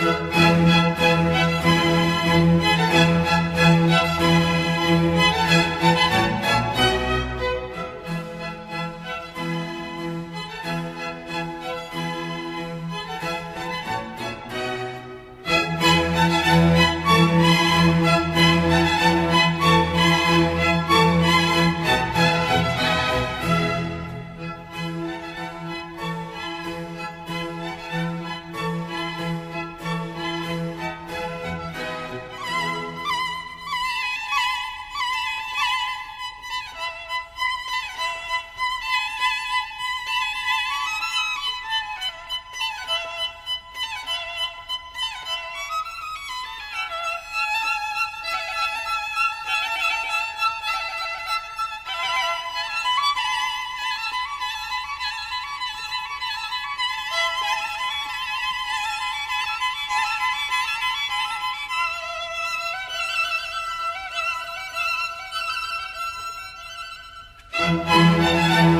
Música Música